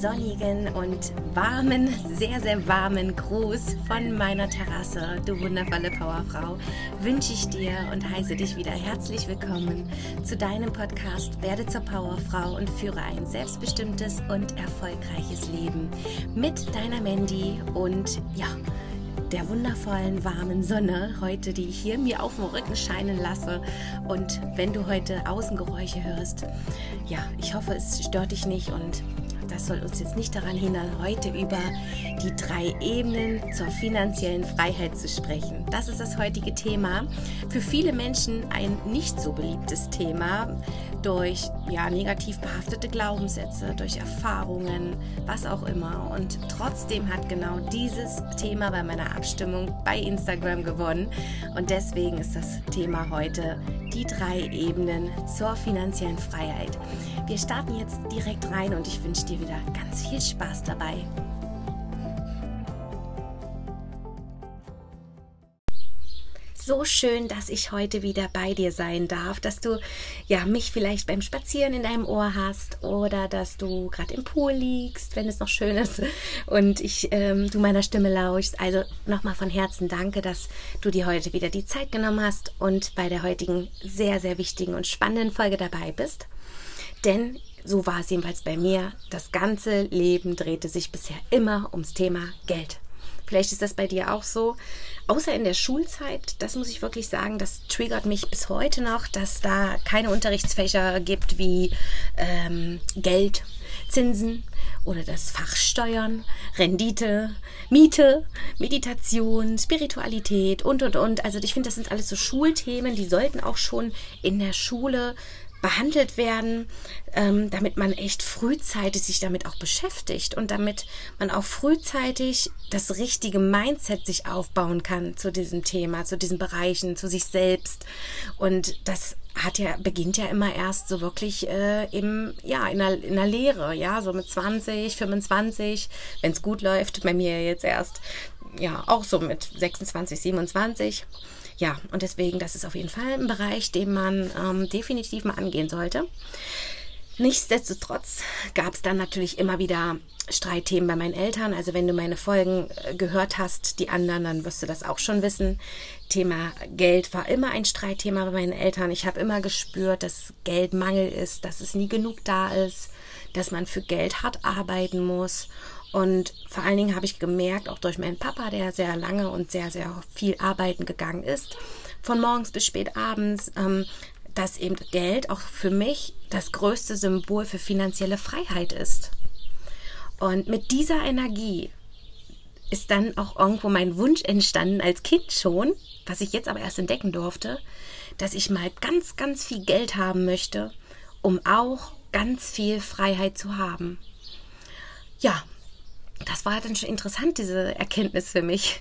sonnigen und warmen, sehr, sehr warmen Gruß von meiner Terrasse, du wundervolle Powerfrau, wünsche ich dir und heiße dich wieder herzlich willkommen zu deinem Podcast Werde zur Powerfrau und führe ein selbstbestimmtes und erfolgreiches Leben mit deiner Mandy und ja, der wundervollen warmen Sonne heute, die ich hier mir auf dem Rücken scheinen lasse. Und wenn du heute Außengeräusche hörst, ja, ich hoffe, es stört dich nicht und das soll uns jetzt nicht daran hindern, heute über die drei Ebenen zur finanziellen Freiheit zu sprechen. Das ist das heutige Thema. Für viele Menschen ein nicht so beliebtes Thema durch ja, negativ behaftete Glaubenssätze, durch Erfahrungen, was auch immer. Und trotzdem hat genau dieses Thema bei meiner Abstimmung bei Instagram gewonnen. Und deswegen ist das Thema heute die drei Ebenen zur finanziellen Freiheit. Wir starten jetzt direkt rein und ich wünsche dir wieder ganz viel Spaß dabei. So schön, dass ich heute wieder bei dir sein darf, dass du ja mich vielleicht beim Spazieren in deinem Ohr hast oder dass du gerade im Pool liegst, wenn es noch schön ist und ich ähm, du meiner Stimme lauschst. Also nochmal von Herzen danke, dass du dir heute wieder die Zeit genommen hast und bei der heutigen sehr sehr wichtigen und spannenden Folge dabei bist. Denn so war es jedenfalls bei mir. Das ganze Leben drehte sich bisher immer ums Thema Geld. Vielleicht ist das bei dir auch so. Außer in der Schulzeit, das muss ich wirklich sagen, das triggert mich bis heute noch, dass da keine Unterrichtsfächer gibt wie ähm, Geld, Zinsen oder das Fach Steuern, Rendite, Miete, Meditation, Spiritualität und, und, und. Also ich finde, das sind alles so Schulthemen, die sollten auch schon in der Schule behandelt werden, ähm, damit man echt frühzeitig sich damit auch beschäftigt und damit man auch frühzeitig das richtige Mindset sich aufbauen kann zu diesem Thema, zu diesen Bereichen, zu sich selbst. Und das hat ja, beginnt ja immer erst so wirklich äh, im, ja, in der, in der Lehre, ja, so mit 20, 25, wenn es gut läuft, bei mir jetzt erst, ja, auch so mit 26, 27 ja, und deswegen, das ist auf jeden Fall ein Bereich, den man ähm, definitiv mal angehen sollte. Nichtsdestotrotz gab es dann natürlich immer wieder Streitthemen bei meinen Eltern. Also wenn du meine Folgen äh, gehört hast, die anderen, dann wirst du das auch schon wissen. Thema Geld war immer ein Streitthema bei meinen Eltern. Ich habe immer gespürt, dass Geld Mangel ist, dass es nie genug da ist, dass man für Geld hart arbeiten muss. Und vor allen Dingen habe ich gemerkt, auch durch meinen Papa, der sehr lange und sehr, sehr viel arbeiten gegangen ist, von morgens bis spät abends, ähm, dass eben Geld auch für mich das größte Symbol für finanzielle Freiheit ist. Und mit dieser Energie ist dann auch irgendwo mein Wunsch entstanden als Kind schon, was ich jetzt aber erst entdecken durfte, dass ich mal ganz, ganz viel Geld haben möchte, um auch ganz viel Freiheit zu haben. Ja, das war dann schon interessant, diese Erkenntnis für mich.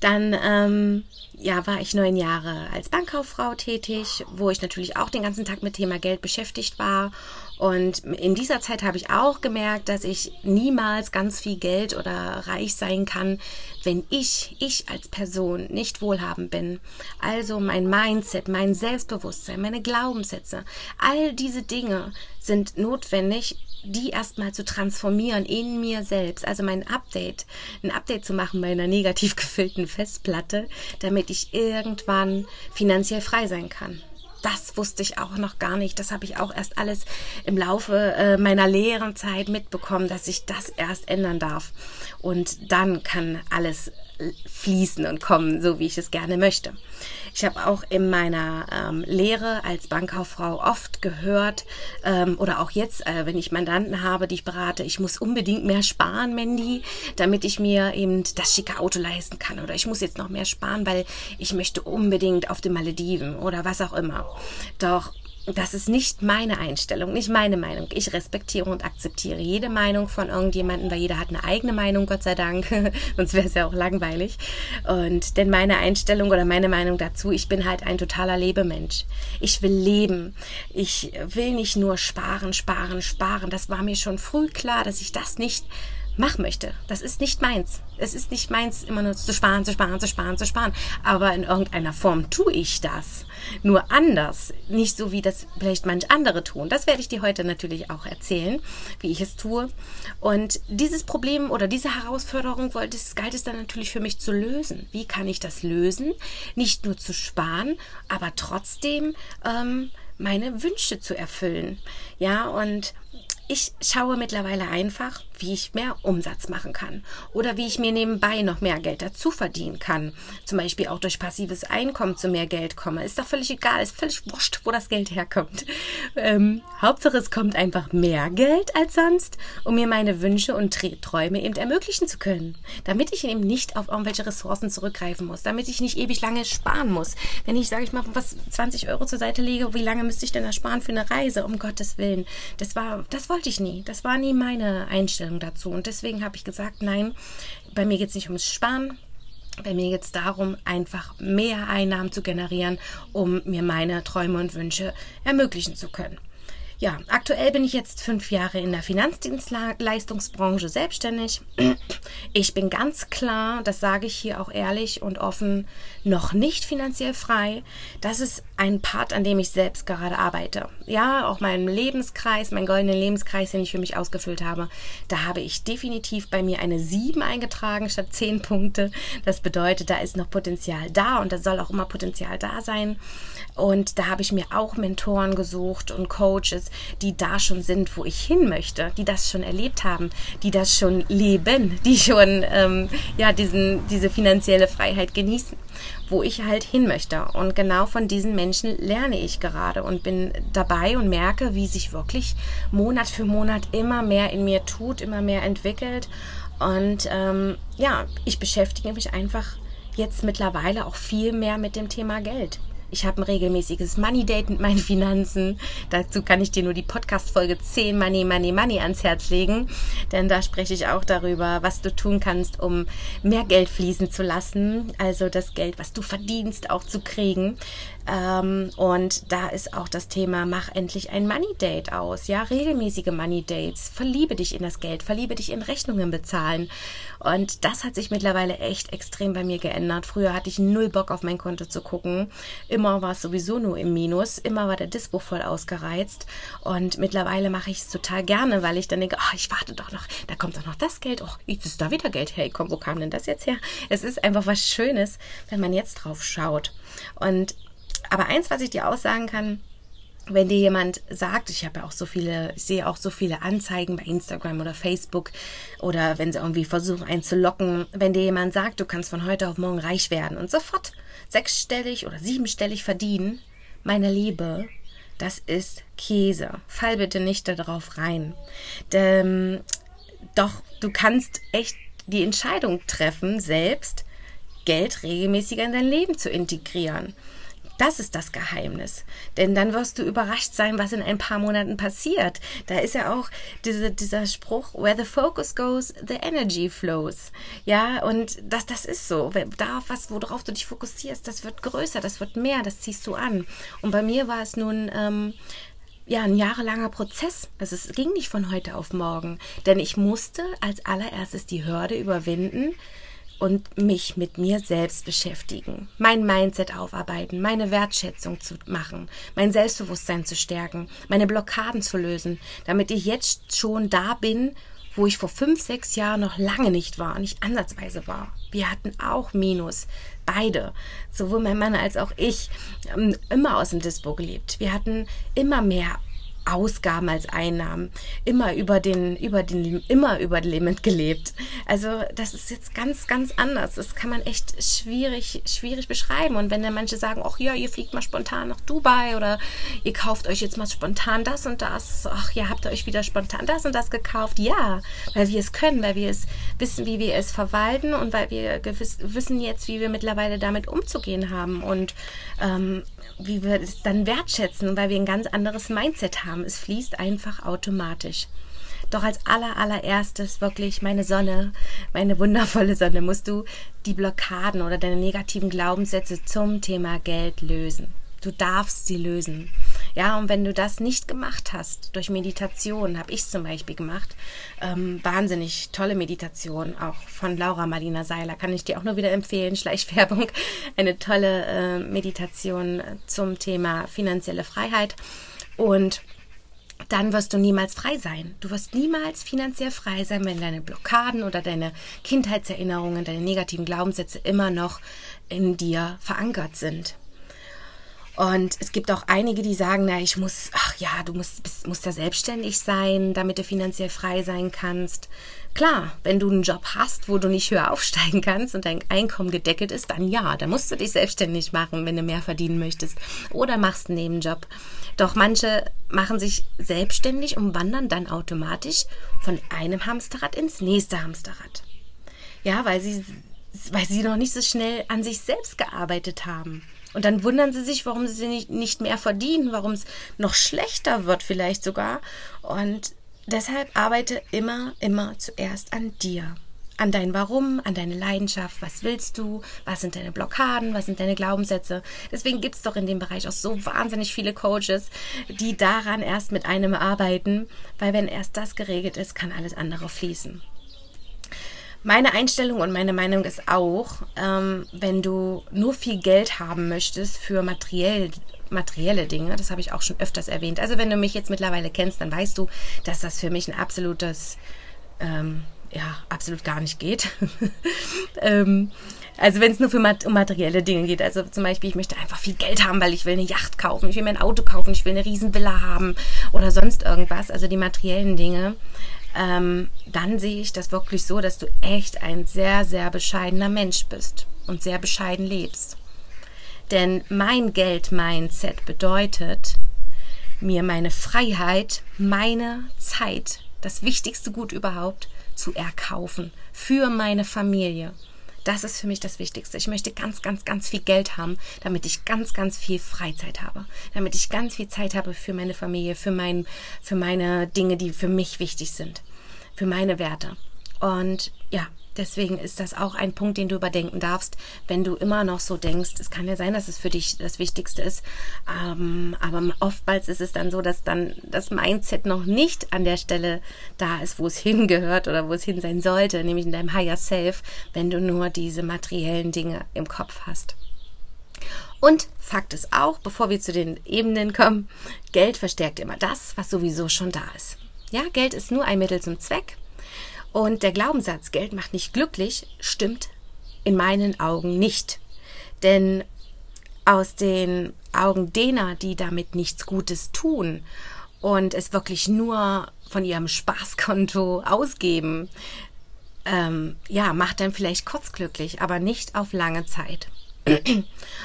Dann ähm, ja, war ich neun Jahre als Bankkauffrau tätig, wo ich natürlich auch den ganzen Tag mit Thema Geld beschäftigt war. Und in dieser Zeit habe ich auch gemerkt, dass ich niemals ganz viel Geld oder reich sein kann, wenn ich, ich als Person nicht wohlhabend bin. Also mein Mindset, mein Selbstbewusstsein, meine Glaubenssätze, all diese Dinge sind notwendig, die erstmal zu transformieren in mir selbst. Also mein Update, ein Update zu machen bei einer negativ gefüllten Festplatte, damit ich irgendwann finanziell frei sein kann. Das wusste ich auch noch gar nicht. Das habe ich auch erst alles im Laufe äh, meiner Lehrenzeit mitbekommen, dass ich das erst ändern darf. Und dann kann alles fließen und kommen, so wie ich es gerne möchte. Ich habe auch in meiner ähm, Lehre als Bankkauffrau oft gehört ähm, oder auch jetzt, äh, wenn ich Mandanten habe, die ich berate, ich muss unbedingt mehr sparen, Mandy, damit ich mir eben das schicke Auto leisten kann oder ich muss jetzt noch mehr sparen, weil ich möchte unbedingt auf den Malediven oder was auch immer. Doch das ist nicht meine Einstellung, nicht meine Meinung. Ich respektiere und akzeptiere jede Meinung von irgendjemandem, weil jeder hat eine eigene Meinung, Gott sei Dank. Sonst wäre es ja auch langweilig. Und denn meine Einstellung oder meine Meinung dazu, ich bin halt ein totaler Lebemensch. Ich will leben. Ich will nicht nur sparen, sparen, sparen. Das war mir schon früh klar, dass ich das nicht machen möchte. Das ist nicht meins. Es ist nicht meins, immer nur zu sparen, zu sparen, zu sparen, zu sparen. Aber in irgendeiner Form tue ich das. Nur anders. Nicht so, wie das vielleicht manch andere tun. Das werde ich dir heute natürlich auch erzählen, wie ich es tue. Und dieses Problem oder diese Herausforderung wollte es, galt es dann natürlich für mich zu lösen. Wie kann ich das lösen? Nicht nur zu sparen, aber trotzdem ähm, meine Wünsche zu erfüllen. Ja, und ich schaue mittlerweile einfach, wie ich mehr Umsatz machen kann oder wie ich mir nebenbei noch mehr Geld dazu verdienen kann. Zum Beispiel auch durch passives Einkommen zu mehr Geld komme. Ist doch völlig egal, ist völlig wurscht, wo das Geld herkommt. Ähm, Hauptsache, es kommt einfach mehr Geld als sonst, um mir meine Wünsche und Träume eben ermöglichen zu können. Damit ich eben nicht auf irgendwelche Ressourcen zurückgreifen muss, damit ich nicht ewig lange sparen muss. Wenn ich, sage ich mal, was 20 Euro zur Seite lege, wie lange müsste ich denn da sparen für eine Reise? Um Gottes Willen. Das war, das wollte ich nie. Das war nie meine Einstellung dazu. Und deswegen habe ich gesagt, nein, bei mir geht es nicht ums Sparen. Bei mir geht es darum, einfach mehr Einnahmen zu generieren, um mir meine Träume und Wünsche ermöglichen zu können. Ja, aktuell bin ich jetzt fünf Jahre in der Finanzdienstleistungsbranche selbstständig. Ich bin ganz klar, das sage ich hier auch ehrlich und offen, noch nicht finanziell frei. Das ist ein Part, an dem ich selbst gerade arbeite. Ja, auch mein Lebenskreis, mein goldenen Lebenskreis, den ich für mich ausgefüllt habe, da habe ich definitiv bei mir eine 7 eingetragen statt 10 Punkte. Das bedeutet, da ist noch Potenzial da und da soll auch immer Potenzial da sein. Und da habe ich mir auch Mentoren gesucht und Coaches, die da schon sind, wo ich hin möchte, die das schon erlebt haben, die das schon leben, die schon ähm, ja diesen diese finanzielle Freiheit genießen, wo ich halt hin möchte. Und genau von diesen Menschen lerne ich gerade und bin dabei und merke, wie sich wirklich Monat für Monat immer mehr in mir tut, immer mehr entwickelt. Und ähm, ja, ich beschäftige mich einfach jetzt mittlerweile auch viel mehr mit dem Thema Geld. Ich habe ein regelmäßiges Money Date mit meinen Finanzen. Dazu kann ich dir nur die Podcast-Folge 10 Money, Money, Money ans Herz legen. Denn da spreche ich auch darüber, was du tun kannst, um mehr Geld fließen zu lassen. Also das Geld, was du verdienst, auch zu kriegen. Ähm, und da ist auch das Thema, mach endlich ein Money Date aus. Ja, regelmäßige Money Dates. Verliebe dich in das Geld, verliebe dich in Rechnungen bezahlen. Und das hat sich mittlerweile echt extrem bei mir geändert. Früher hatte ich null Bock auf mein Konto zu gucken. Immer war es sowieso nur im Minus. Immer war der Dispo voll ausgereizt. Und mittlerweile mache ich es total gerne, weil ich dann denke, oh, ich warte doch noch, da kommt doch noch das Geld. Oh, jetzt ist da wieder Geld. Hey, komm, wo kam denn das jetzt her? Es ist einfach was Schönes, wenn man jetzt drauf schaut. Und aber eins, was ich dir auch sagen kann, wenn dir jemand sagt, ich habe ja auch so viele, ich sehe auch so viele Anzeigen bei Instagram oder Facebook oder wenn sie irgendwie versuchen einzulocken, wenn dir jemand sagt, du kannst von heute auf morgen reich werden und sofort sechsstellig oder siebenstellig verdienen, meine Liebe, das ist Käse. Fall bitte nicht darauf rein. Denn, doch, du kannst echt die Entscheidung treffen, selbst Geld regelmäßiger in dein Leben zu integrieren. Das ist das Geheimnis. Denn dann wirst du überrascht sein, was in ein paar Monaten passiert. Da ist ja auch diese, dieser Spruch, where the focus goes, the energy flows. Ja, und das, das ist so. Darauf, was, worauf du dich fokussierst, das wird größer, das wird mehr, das ziehst du an. Und bei mir war es nun, ähm, ja, ein jahrelanger Prozess. Also es ging nicht von heute auf morgen. Denn ich musste als allererstes die Hürde überwinden, und mich mit mir selbst beschäftigen, mein Mindset aufarbeiten, meine Wertschätzung zu machen, mein Selbstbewusstsein zu stärken, meine Blockaden zu lösen, damit ich jetzt schon da bin, wo ich vor fünf, sechs Jahren noch lange nicht war, nicht ansatzweise war. Wir hatten auch Minus, beide, sowohl mein Mann als auch ich, ähm, immer aus dem Dispo gelebt. Wir hatten immer mehr Ausgaben als Einnahmen, immer über den, über den, immer über den Limit gelebt. Also das ist jetzt ganz, ganz anders. Das kann man echt schwierig, schwierig beschreiben. Und wenn dann manche sagen, ach ja, ihr fliegt mal spontan nach Dubai oder ihr kauft euch jetzt mal spontan das und das, ach ja, habt ihr euch wieder spontan das und das gekauft? Ja, weil wir es können, weil wir es wissen, wie wir es verwalten und weil wir gewiss, wissen jetzt, wie wir mittlerweile damit umzugehen haben und ähm, wie wir es dann wertschätzen, weil wir ein ganz anderes Mindset haben. Es fließt einfach automatisch. Doch als aller, allererstes wirklich meine Sonne, meine wundervolle Sonne, musst du die Blockaden oder deine negativen Glaubenssätze zum Thema Geld lösen. Du darfst sie lösen. Ja, und wenn du das nicht gemacht hast, durch Meditation, habe ich zum Beispiel gemacht, ähm, wahnsinnig tolle Meditation, auch von Laura Marlina Seiler, kann ich dir auch nur wieder empfehlen, Schleichwerbung, eine tolle äh, Meditation zum Thema finanzielle Freiheit. Und dann wirst du niemals frei sein. Du wirst niemals finanziell frei sein, wenn deine Blockaden oder deine Kindheitserinnerungen, deine negativen Glaubenssätze immer noch in dir verankert sind. Und es gibt auch einige, die sagen, na, ich muss, ach ja, du musst, bist, musst ja selbstständig sein, damit du finanziell frei sein kannst. Klar, wenn du einen Job hast, wo du nicht höher aufsteigen kannst und dein Einkommen gedeckelt ist, dann ja, dann musst du dich selbstständig machen, wenn du mehr verdienen möchtest. Oder machst einen Nebenjob. Doch manche machen sich selbstständig und wandern dann automatisch von einem Hamsterrad ins nächste Hamsterrad. Ja, weil sie, weil sie noch nicht so schnell an sich selbst gearbeitet haben. Und dann wundern sie sich, warum sie nicht, nicht mehr verdienen, warum es noch schlechter wird vielleicht sogar. Und deshalb arbeite immer, immer zuerst an dir. An dein Warum, an deine Leidenschaft, was willst du, was sind deine Blockaden, was sind deine Glaubenssätze. Deswegen gibt es doch in dem Bereich auch so wahnsinnig viele Coaches, die daran erst mit einem arbeiten, weil wenn erst das geregelt ist, kann alles andere fließen. Meine Einstellung und meine Meinung ist auch, ähm, wenn du nur viel Geld haben möchtest für materiell, materielle Dinge, das habe ich auch schon öfters erwähnt. Also wenn du mich jetzt mittlerweile kennst, dann weißt du, dass das für mich ein absolutes, ähm, ja, absolut gar nicht geht. ähm, also wenn es nur für mat um materielle Dinge geht, also zum Beispiel, ich möchte einfach viel Geld haben, weil ich will eine Yacht kaufen, ich will mir ein Auto kaufen, ich will eine Riesenvilla haben oder sonst irgendwas, also die materiellen Dinge, ähm, dann sehe ich das wirklich so, dass du echt ein sehr, sehr bescheidener Mensch bist und sehr bescheiden lebst. Denn mein Geld-Mindset bedeutet, mir meine Freiheit, meine Zeit, das wichtigste Gut überhaupt, zu erkaufen für meine Familie. Das ist für mich das Wichtigste. Ich möchte ganz, ganz, ganz viel Geld haben, damit ich ganz, ganz viel Freizeit habe. Damit ich ganz viel Zeit habe für meine Familie, für, mein, für meine Dinge, die für mich wichtig sind. Für meine Werte. Und ja, Deswegen ist das auch ein Punkt, den du überdenken darfst, wenn du immer noch so denkst. Es kann ja sein, dass es für dich das Wichtigste ist, ähm, aber oftmals ist es dann so, dass dann das Mindset noch nicht an der Stelle da ist, wo es hingehört oder wo es hin sein sollte, nämlich in deinem Higher Self, wenn du nur diese materiellen Dinge im Kopf hast. Und Fakt ist auch, bevor wir zu den Ebenen kommen, Geld verstärkt immer das, was sowieso schon da ist. Ja, Geld ist nur ein Mittel zum Zweck. Und der Glaubenssatz, Geld macht nicht glücklich, stimmt in meinen Augen nicht. Denn aus den Augen derer, die damit nichts Gutes tun und es wirklich nur von ihrem Spaßkonto ausgeben, ähm, ja, macht dann vielleicht kurz glücklich, aber nicht auf lange Zeit.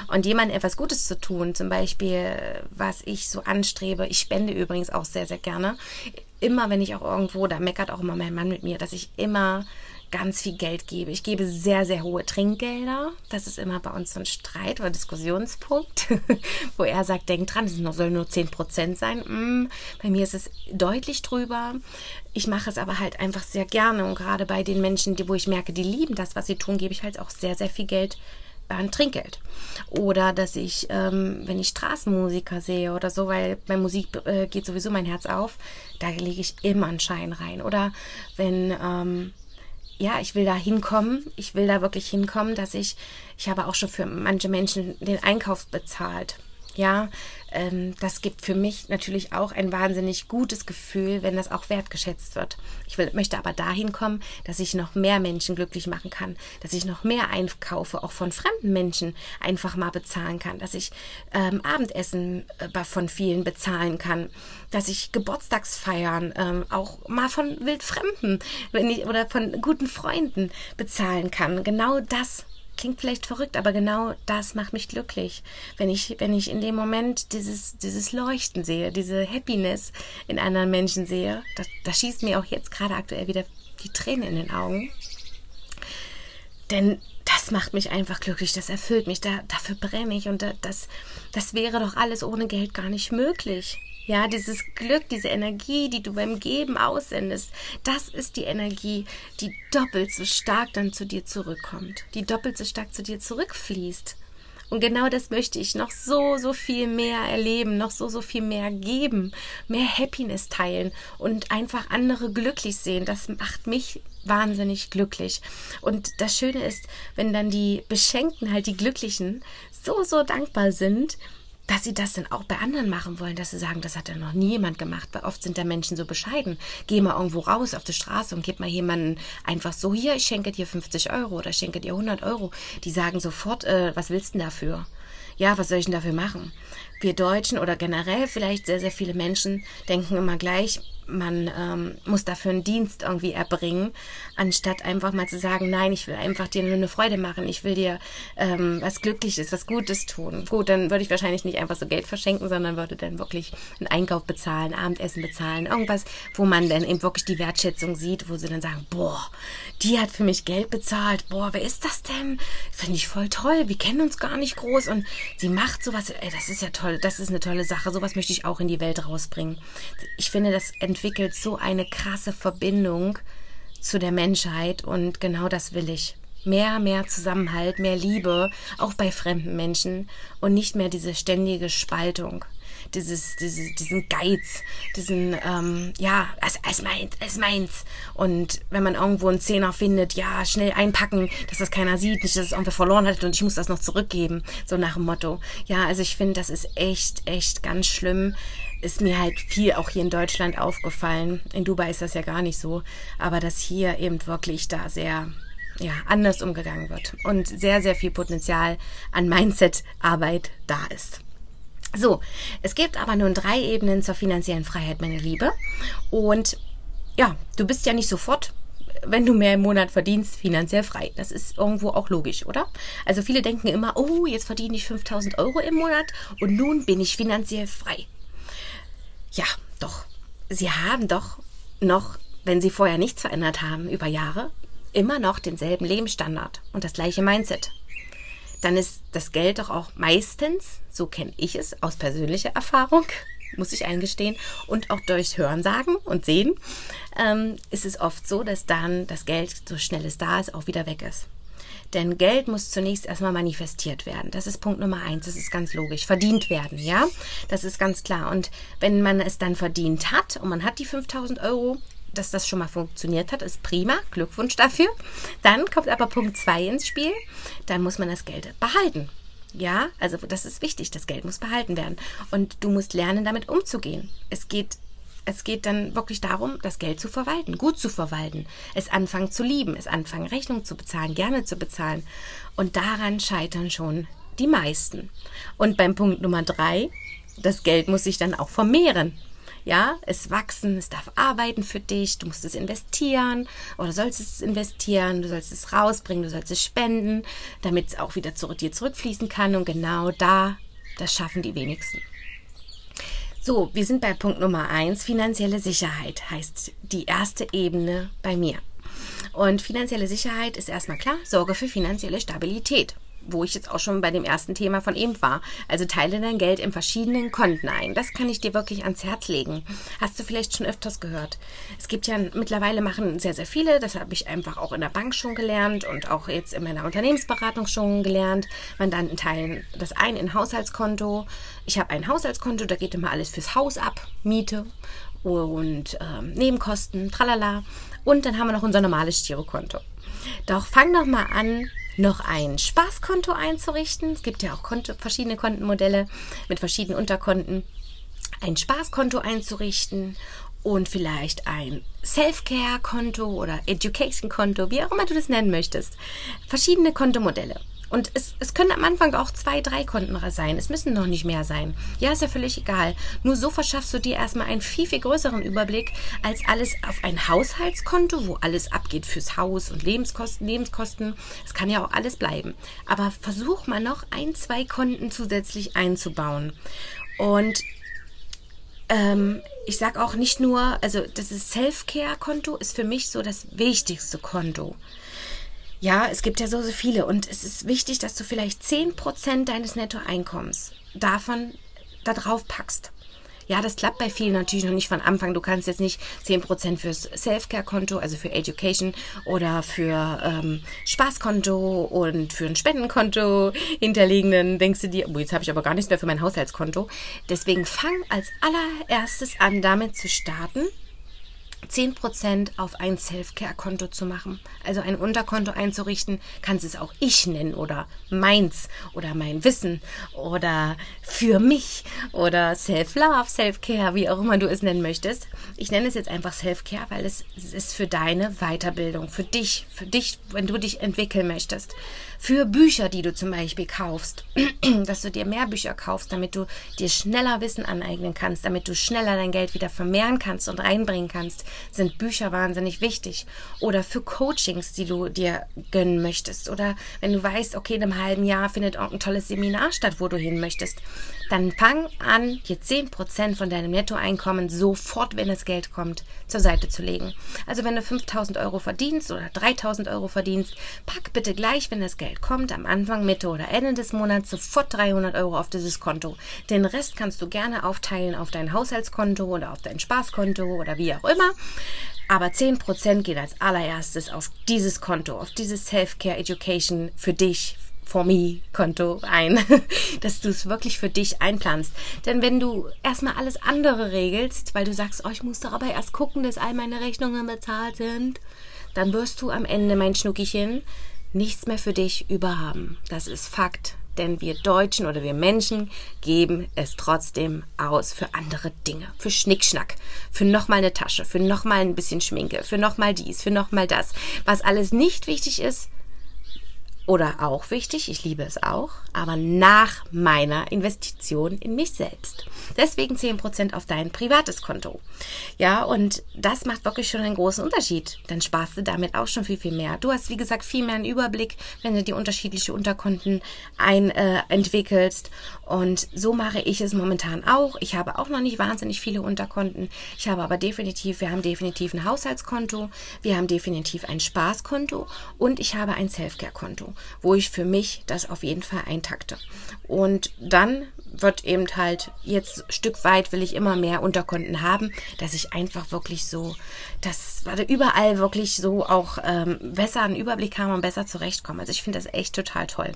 Und jemandem etwas Gutes zu tun, zum Beispiel, was ich so anstrebe, ich spende übrigens auch sehr, sehr gerne, immer, wenn ich auch irgendwo, da meckert auch immer mein Mann mit mir, dass ich immer ganz viel Geld gebe. Ich gebe sehr, sehr hohe Trinkgelder. Das ist immer bei uns so ein Streit oder Diskussionspunkt, wo er sagt, denk dran, es soll nur 10% sein. Mm, bei mir ist es deutlich drüber. Ich mache es aber halt einfach sehr gerne und gerade bei den Menschen, die, wo ich merke, die lieben das, was sie tun, gebe ich halt auch sehr, sehr viel Geld ein Trinkgeld. Oder dass ich, ähm, wenn ich Straßenmusiker sehe oder so, weil bei Musik äh, geht sowieso mein Herz auf, da lege ich immer einen Schein rein. Oder wenn, ähm, ja, ich will da hinkommen, ich will da wirklich hinkommen, dass ich, ich habe auch schon für manche Menschen den Einkauf bezahlt. Ja, ähm, das gibt für mich natürlich auch ein wahnsinnig gutes Gefühl, wenn das auch wertgeschätzt wird. Ich will, möchte aber dahin kommen, dass ich noch mehr Menschen glücklich machen kann, dass ich noch mehr einkaufe, auch von fremden Menschen einfach mal bezahlen kann, dass ich ähm, Abendessen äh, von vielen bezahlen kann, dass ich Geburtstagsfeiern ähm, auch mal von wildfremden wenn ich, oder von guten Freunden bezahlen kann. Genau das klingt vielleicht verrückt, aber genau das macht mich glücklich. Wenn ich, wenn ich in dem Moment dieses, dieses Leuchten sehe, diese Happiness in anderen Menschen sehe, da, da schießt mir auch jetzt gerade aktuell wieder die Tränen in den Augen. Denn das macht mich einfach glücklich, das erfüllt mich, da, dafür brenne ich und da, das, das wäre doch alles ohne Geld gar nicht möglich. Ja, dieses Glück, diese Energie, die du beim Geben aussendest, das ist die Energie, die doppelt so stark dann zu dir zurückkommt, die doppelt so stark zu dir zurückfließt. Und genau das möchte ich noch so, so viel mehr erleben, noch so, so viel mehr geben, mehr Happiness teilen und einfach andere glücklich sehen. Das macht mich wahnsinnig glücklich. Und das Schöne ist, wenn dann die Beschenkten, halt die Glücklichen, so, so dankbar sind, dass sie das dann auch bei anderen machen wollen, dass sie sagen, das hat ja noch nie jemand gemacht, weil oft sind da Menschen so bescheiden. Geh mal irgendwo raus auf die Straße und gib mal jemanden einfach so, hier, ich schenke dir 50 Euro oder schenke dir 100 Euro. Die sagen sofort, äh, was willst du denn dafür? Ja, was soll ich denn dafür machen? Wir Deutschen oder generell vielleicht sehr, sehr viele Menschen denken immer gleich, man ähm, muss dafür einen Dienst irgendwie erbringen, anstatt einfach mal zu sagen, nein, ich will einfach dir nur eine Freude machen, ich will dir ähm, was Glückliches, was Gutes tun. Gut, dann würde ich wahrscheinlich nicht einfach so Geld verschenken, sondern würde dann wirklich einen Einkauf bezahlen, Abendessen bezahlen, irgendwas, wo man dann eben wirklich die Wertschätzung sieht, wo sie dann sagen, boah, die hat für mich Geld bezahlt, boah, wer ist das denn? Finde ich voll toll, wir kennen uns gar nicht groß und sie macht sowas, ey, das ist ja toll, das ist eine tolle Sache, sowas möchte ich auch in die Welt rausbringen. Ich finde, das entwickelt so eine krasse Verbindung zu der Menschheit und genau das will ich. Mehr, mehr Zusammenhalt, mehr Liebe, auch bei fremden Menschen und nicht mehr diese ständige Spaltung dieses, dieses, diesen Geiz, diesen, ähm, ja, es, es meins, es meins. Und wenn man irgendwo einen Zehner findet, ja, schnell einpacken, dass das keiner sieht, nicht, dass es irgendwie verloren hat und ich muss das noch zurückgeben, so nach dem Motto. Ja, also ich finde, das ist echt, echt ganz schlimm ist mir halt viel auch hier in Deutschland aufgefallen. In Dubai ist das ja gar nicht so, aber dass hier eben wirklich da sehr ja, anders umgegangen wird und sehr, sehr viel Potenzial an Mindset-Arbeit da ist. So, es gibt aber nun drei Ebenen zur finanziellen Freiheit, meine Liebe. Und ja, du bist ja nicht sofort wenn du mehr im Monat verdienst, finanziell frei. Das ist irgendwo auch logisch, oder? Also viele denken immer, oh, jetzt verdiene ich 5000 Euro im Monat und nun bin ich finanziell frei. Ja, doch. Sie haben doch noch, wenn sie vorher nichts verändert haben über Jahre, immer noch denselben Lebensstandard und das gleiche Mindset dann ist das Geld doch auch meistens, so kenne ich es aus persönlicher Erfahrung, muss ich eingestehen, und auch durchs Hörensagen und Sehen, ähm, ist es oft so, dass dann das Geld, so schnell es da ist, auch wieder weg ist. Denn Geld muss zunächst erstmal manifestiert werden. Das ist Punkt Nummer eins. Das ist ganz logisch. Verdient werden, ja? Das ist ganz klar. Und wenn man es dann verdient hat und man hat die 5000 Euro, dass das schon mal funktioniert hat, ist prima. Glückwunsch dafür. Dann kommt aber Punkt 2 ins Spiel. Dann muss man das Geld behalten. Ja, also das ist wichtig. Das Geld muss behalten werden. Und du musst lernen, damit umzugehen. Es geht es geht dann wirklich darum, das Geld zu verwalten, gut zu verwalten, es anfangen zu lieben, es anfangen Rechnung zu bezahlen, gerne zu bezahlen. Und daran scheitern schon die meisten. Und beim Punkt Nummer drei, das Geld muss sich dann auch vermehren. Ja, es wachsen, es darf arbeiten für dich, du musst es investieren oder sollst es investieren, du sollst es rausbringen, du sollst es spenden, damit es auch wieder zurück dir zurückfließen kann. Und genau da, das schaffen die wenigsten. So, wir sind bei Punkt Nummer eins. Finanzielle Sicherheit heißt die erste Ebene bei mir. Und finanzielle Sicherheit ist erstmal klar, Sorge für finanzielle Stabilität wo ich jetzt auch schon bei dem ersten Thema von eben war. Also teile dein Geld in verschiedenen Konten ein. Das kann ich dir wirklich ans Herz legen. Hast du vielleicht schon öfters gehört. Es gibt ja mittlerweile machen sehr, sehr viele. Das habe ich einfach auch in der Bank schon gelernt und auch jetzt in meiner Unternehmensberatung schon gelernt. Mandanten teilen das ein in Haushaltskonto. Ich habe ein Haushaltskonto, da geht immer alles fürs Haus ab. Miete und ähm, Nebenkosten, tralala. Und dann haben wir noch unser normales Girokonto. Doch fang doch mal an, noch ein Spaßkonto einzurichten. Es gibt ja auch Konto, verschiedene Kontenmodelle mit verschiedenen Unterkonten. Ein Spaßkonto einzurichten und vielleicht ein Self-Care-Konto oder Education-Konto, wie auch immer du das nennen möchtest. Verschiedene Kontomodelle. Und es, es können am Anfang auch zwei, drei Konten sein. Es müssen noch nicht mehr sein. Ja, ist ja völlig egal. Nur so verschaffst du dir erstmal einen viel, viel größeren Überblick als alles auf ein Haushaltskonto, wo alles abgeht fürs Haus und Lebenskosten, Lebenskosten. Es kann ja auch alles bleiben. Aber versuch mal noch ein, zwei Konten zusätzlich einzubauen. Und ähm, ich sag auch nicht nur, also das ist Self-Care-Konto ist für mich so das wichtigste Konto. Ja, es gibt ja so, so viele und es ist wichtig, dass du vielleicht 10% deines Nettoeinkommens davon da drauf packst. Ja, das klappt bei vielen natürlich noch nicht von Anfang. Du kannst jetzt nicht 10% fürs Self-Care-Konto, also für Education oder für ähm, Spaßkonto und für ein Spendenkonto hinterlegen. Dann denkst du dir, oh, jetzt habe ich aber gar nichts mehr für mein Haushaltskonto. Deswegen fang als allererstes an, damit zu starten 10% auf ein Self-Care-Konto zu machen. Also ein Unterkonto einzurichten, kannst es auch ich nennen oder meins oder mein Wissen oder für mich oder Self-Love, Self-Care, wie auch immer du es nennen möchtest. Ich nenne es jetzt einfach Self-Care, weil es, es ist für deine Weiterbildung, für dich, für dich, wenn du dich entwickeln möchtest. Für Bücher, die du zum Beispiel kaufst, dass du dir mehr Bücher kaufst, damit du dir schneller Wissen aneignen kannst, damit du schneller dein Geld wieder vermehren kannst und reinbringen kannst sind Bücher wahnsinnig wichtig. Oder für Coachings, die du dir gönnen möchtest. Oder wenn du weißt, okay, in einem halben Jahr findet auch ein tolles Seminar statt, wo du hin möchtest. Dann fang an, dir 10% von deinem Nettoeinkommen sofort, wenn das Geld kommt, zur Seite zu legen. Also wenn du 5000 Euro verdienst oder 3000 Euro verdienst, pack bitte gleich, wenn das Geld kommt, am Anfang, Mitte oder Ende des Monats sofort 300 Euro auf dieses Konto. Den Rest kannst du gerne aufteilen auf dein Haushaltskonto oder auf dein Spaßkonto oder wie auch immer. Aber 10% geht als allererstes auf dieses Konto, auf dieses Self-Care Education für dich, for me Konto ein, dass du es wirklich für dich einplanst. Denn wenn du erstmal alles andere regelst, weil du sagst, oh, ich muss doch aber erst gucken, dass all meine Rechnungen bezahlt sind, dann wirst du am Ende, mein Schnuckichen, nichts mehr für dich überhaben. Das ist Fakt denn wir Deutschen oder wir Menschen geben es trotzdem aus für andere Dinge, für Schnickschnack, für nochmal eine Tasche, für nochmal ein bisschen Schminke, für nochmal dies, für nochmal das. Was alles nicht wichtig ist, oder auch wichtig, ich liebe es auch, aber nach meiner Investition in mich selbst. Deswegen 10% auf dein privates Konto. Ja, und das macht wirklich schon einen großen Unterschied. Dann sparst du damit auch schon viel, viel mehr. Du hast, wie gesagt, viel mehr einen Überblick, wenn du die unterschiedlichen Unterkonten ein, äh, entwickelst. Und so mache ich es momentan auch. Ich habe auch noch nicht wahnsinnig viele Unterkonten. Ich habe aber definitiv, wir haben definitiv ein Haushaltskonto, wir haben definitiv ein Spaßkonto und ich habe ein Selfcare-Konto wo ich für mich das auf jeden Fall eintakte. Und dann wird eben halt jetzt Stück weit will ich immer mehr Unterkonten haben, dass ich einfach wirklich so, dass überall wirklich so auch ähm, besser einen Überblick haben und besser zurechtkommen. Also ich finde das echt total toll.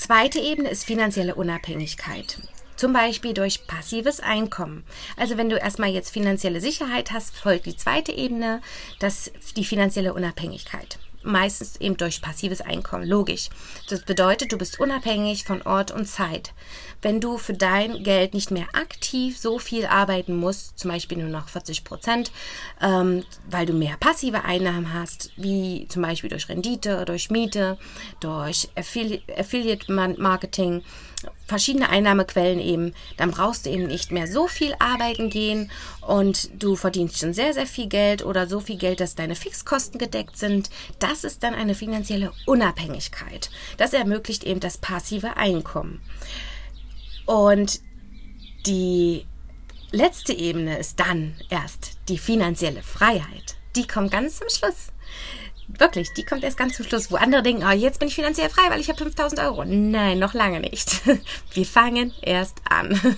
Zweite Ebene ist finanzielle Unabhängigkeit. Zum Beispiel durch passives Einkommen. Also wenn du erstmal jetzt finanzielle Sicherheit hast, folgt die zweite Ebene, das die finanzielle Unabhängigkeit meistens eben durch passives Einkommen. Logisch. Das bedeutet, du bist unabhängig von Ort und Zeit. Wenn du für dein Geld nicht mehr aktiv so viel arbeiten musst, zum Beispiel nur noch 40 Prozent, ähm, weil du mehr passive Einnahmen hast, wie zum Beispiel durch Rendite, durch Miete, durch Affili Affiliate Marketing, verschiedene Einnahmequellen eben, dann brauchst du eben nicht mehr so viel arbeiten gehen und du verdienst schon sehr, sehr viel Geld oder so viel Geld, dass deine Fixkosten gedeckt sind. Das ist dann eine finanzielle Unabhängigkeit. Das ermöglicht eben das passive Einkommen. Und die letzte Ebene ist dann erst die finanzielle Freiheit. Die kommt ganz zum Schluss. Wirklich, die kommt erst ganz zum Schluss, wo andere denken, oh, jetzt bin ich finanziell frei, weil ich habe 5000 Euro. Nein, noch lange nicht. Wir fangen erst an.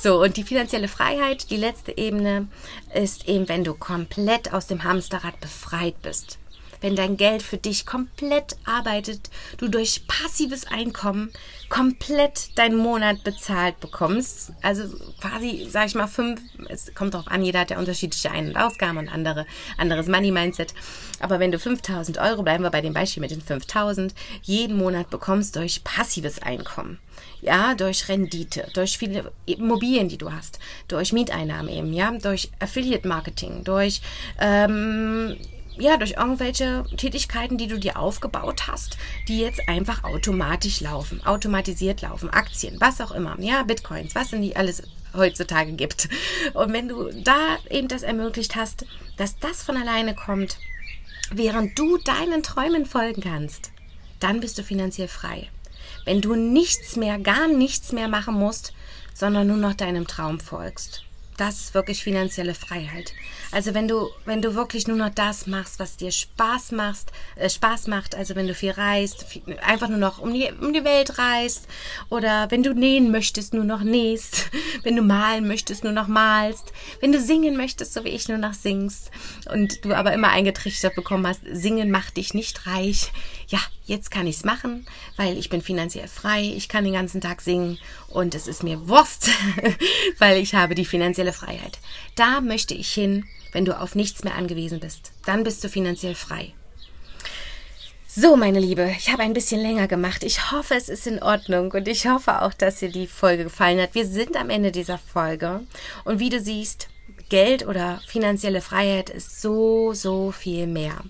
So, und die finanzielle Freiheit, die letzte Ebene, ist eben, wenn du komplett aus dem Hamsterrad befreit bist wenn dein Geld für dich komplett arbeitet, du durch passives Einkommen komplett deinen Monat bezahlt bekommst. Also quasi, sag ich mal, fünf, es kommt darauf an, jeder hat ja unterschiedliche Ein- und Ausgaben und andere, anderes Money-Mindset. Aber wenn du 5000 Euro, bleiben wir bei dem Beispiel mit den 5000, jeden Monat bekommst durch passives Einkommen. Ja, durch Rendite, durch viele Immobilien, die du hast, durch Mieteinnahmen eben, ja, durch Affiliate Marketing, durch ähm, ja, durch irgendwelche Tätigkeiten, die du dir aufgebaut hast, die jetzt einfach automatisch laufen, automatisiert laufen, Aktien, was auch immer, ja, Bitcoins, was denn die alles heutzutage gibt. Und wenn du da eben das ermöglicht hast, dass das von alleine kommt, während du deinen Träumen folgen kannst, dann bist du finanziell frei. Wenn du nichts mehr, gar nichts mehr machen musst, sondern nur noch deinem Traum folgst. Das ist wirklich finanzielle Freiheit. Also wenn du, wenn du wirklich nur noch das machst, was dir Spaß macht, äh, Spaß macht, also wenn du viel reist, viel, einfach nur noch um die, um die Welt reist, oder wenn du nähen möchtest, nur noch nähst, wenn du malen möchtest, nur noch malst, wenn du singen möchtest, so wie ich nur noch singst, und du aber immer eingetrichtert bekommen hast, singen macht dich nicht reich. Ja, jetzt kann ich's machen, weil ich bin finanziell frei, ich kann den ganzen Tag singen und es ist mir Wurst, weil ich habe die finanzielle Freiheit. Da möchte ich hin, wenn du auf nichts mehr angewiesen bist. Dann bist du finanziell frei. So, meine Liebe, ich habe ein bisschen länger gemacht. Ich hoffe, es ist in Ordnung und ich hoffe auch, dass dir die Folge gefallen hat. Wir sind am Ende dieser Folge und wie du siehst, Geld oder finanzielle Freiheit ist so, so viel mehr.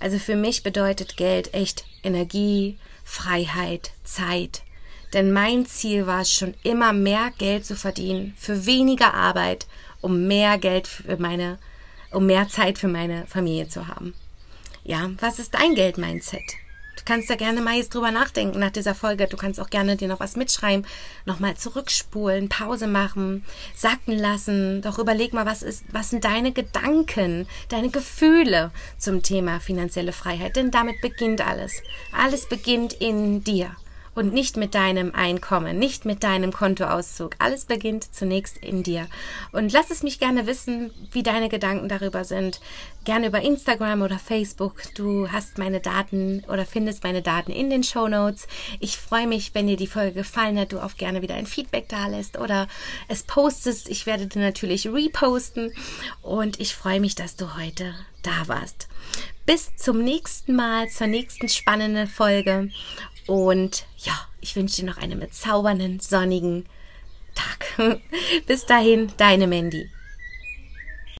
Also für mich bedeutet Geld echt Energie, Freiheit, Zeit, denn mein Ziel war es schon immer, mehr Geld zu verdienen für weniger Arbeit, um mehr Geld für meine, um mehr Zeit für meine Familie zu haben. Ja, was ist dein Geld-Mindset? Du kannst da gerne mal jetzt drüber nachdenken nach dieser Folge. Du kannst auch gerne dir noch was mitschreiben, nochmal zurückspulen, Pause machen, sacken lassen. Doch überleg mal, was ist, was sind deine Gedanken, deine Gefühle zum Thema finanzielle Freiheit? Denn damit beginnt alles. Alles beginnt in dir und nicht mit deinem Einkommen, nicht mit deinem Kontoauszug. Alles beginnt zunächst in dir. Und lass es mich gerne wissen, wie deine Gedanken darüber sind. Gerne über Instagram oder Facebook. Du hast meine Daten oder findest meine Daten in den Show Notes. Ich freue mich, wenn dir die Folge gefallen hat, du auch gerne wieder ein Feedback da lässt oder es postest. Ich werde dir natürlich reposten und ich freue mich, dass du heute da warst. Bis zum nächsten Mal, zur nächsten spannenden Folge und ja, ich wünsche dir noch einen bezaubernden, sonnigen Tag. Bis dahin, deine Mandy.